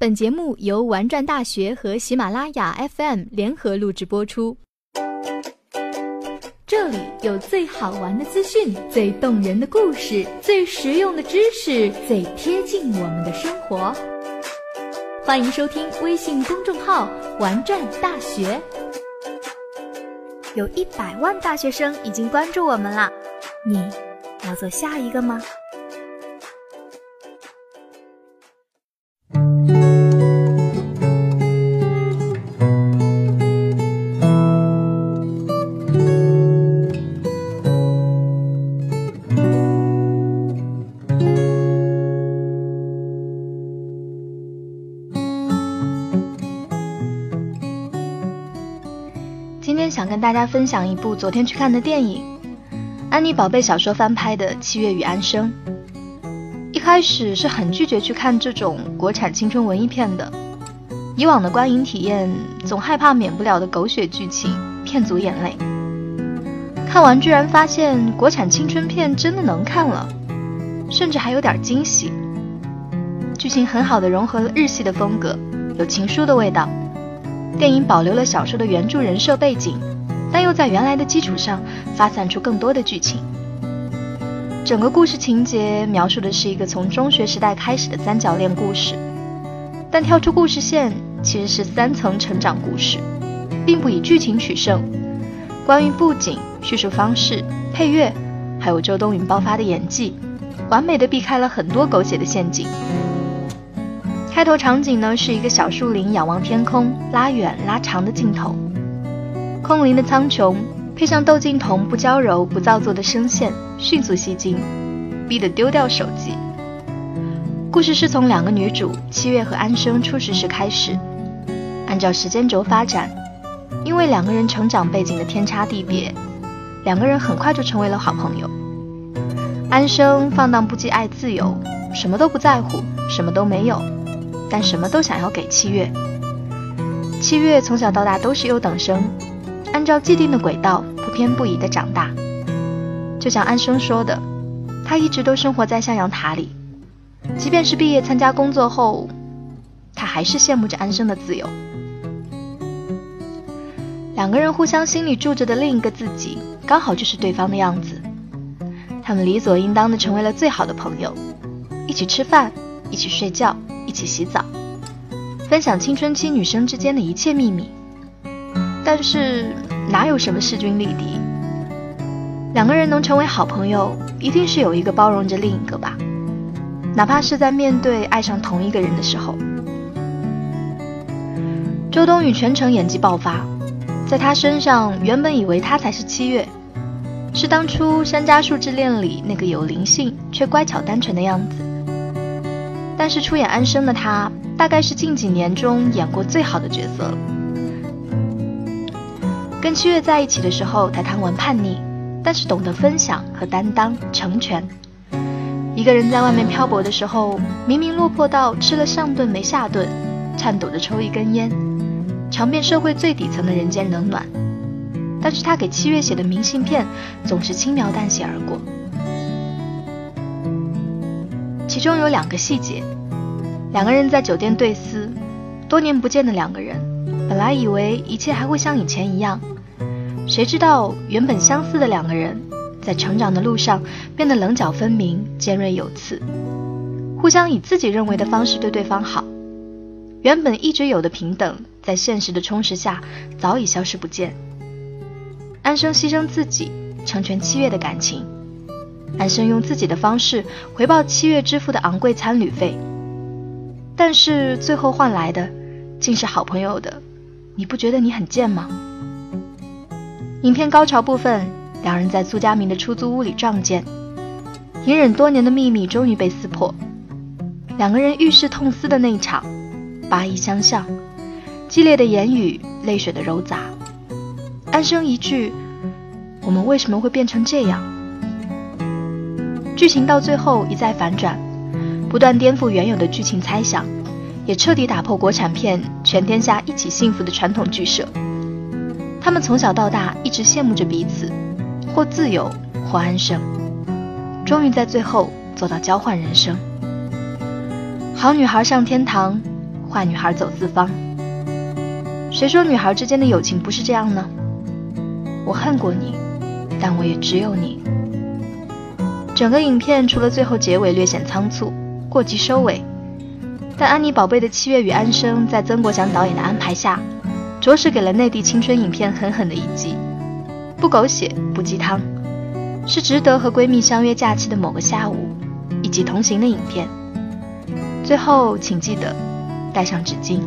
本节目由玩转大学和喜马拉雅 FM 联合录制播出。这里有最好玩的资讯、最动人的故事、最实用的知识、最贴近我们的生活。欢迎收听微信公众号“玩转大学”。有一百万大学生已经关注我们了，你要做下一个吗？天想跟大家分享一部昨天去看的电影，安妮宝贝小说翻拍的《七月与安生》。一开始是很拒绝去看这种国产青春文艺片的，以往的观影体验总害怕免不了的狗血剧情骗足眼泪。看完居然发现国产青春片真的能看了，甚至还有点惊喜。剧情很好的融合了日系的风格，有情书的味道。电影保留了小说的原著人设背景，但又在原来的基础上发散出更多的剧情。整个故事情节描述的是一个从中学时代开始的三角恋故事，但跳出故事线其实是三层成长故事，并不以剧情取胜。关于布景、叙述方式、配乐，还有周冬雨爆发的演技，完美的避开了很多狗血的陷阱。开头场景呢是一个小树林仰望天空，拉远拉长的镜头，空灵的苍穹配上窦靖童不娇柔不造作的声线，迅速吸睛，逼得丢掉手机。故事是从两个女主七月和安生初识时开始，按照时间轴发展，因为两个人成长背景的天差地别，两个人很快就成为了好朋友。安生放荡不羁爱自由，什么都不在乎，什么都没有。但什么都想要给七月。七月从小到大都是优等生，按照既定的轨道不偏不倚的长大。就像安生说的，他一直都生活在象牙塔里，即便是毕业参加工作后，他还是羡慕着安生的自由。两个人互相心里住着的另一个自己，刚好就是对方的样子。他们理所应当的成为了最好的朋友，一起吃饭，一起睡觉。一起洗澡，分享青春期女生之间的一切秘密。但是哪有什么势均力敌？两个人能成为好朋友，一定是有一个包容着另一个吧？哪怕是在面对爱上同一个人的时候。周冬雨全程演技爆发，在她身上原本以为她才是七月，是当初《山楂树之恋》里那个有灵性却乖巧单纯的样子。但是出演安生的他，大概是近几年中演过最好的角色了。跟七月在一起的时候，他贪玩叛逆，但是懂得分享和担当成全。一个人在外面漂泊的时候，明明落魄到吃了上顿没下顿，颤抖着抽一根烟，尝遍社会最底层的人间冷暖。但是他给七月写的明信片，总是轻描淡写而过。其中有两个细节，两个人在酒店对撕，多年不见的两个人，本来以为一切还会像以前一样，谁知道原本相似的两个人，在成长的路上变得棱角分明、尖锐有刺，互相以自己认为的方式对对方好，原本一直有的平等，在现实的充实下早已消失不见。安生牺牲自己，成全七月的感情。安生用自己的方式回报七月支付的昂贵餐旅费，但是最后换来的竟是好朋友的。你不觉得你很贱吗？影片高潮部分，两人在苏家明的出租屋里撞见，隐忍多年的秘密终于被撕破。两个人遇事痛撕的那一场，八一相向，激烈的言语，泪水的揉杂。安生一句：“我们为什么会变成这样？”剧情到最后一再反转，不断颠覆原有的剧情猜想，也彻底打破国产片全天下一起幸福的传统剧设。他们从小到大一直羡慕着彼此，或自由，或安生，终于在最后做到交换人生。好女孩上天堂，坏女孩走四方。谁说女孩之间的友情不是这样呢？我恨过你，但我也只有你。整个影片除了最后结尾略显仓促、过激收尾，但安妮宝贝的《七月与安生》在曾国祥导演的安排下，着实给了内地青春影片狠狠的一击。不狗血，不鸡汤，是值得和闺蜜相约假期的某个下午，一起同行的影片。最后，请记得带上纸巾。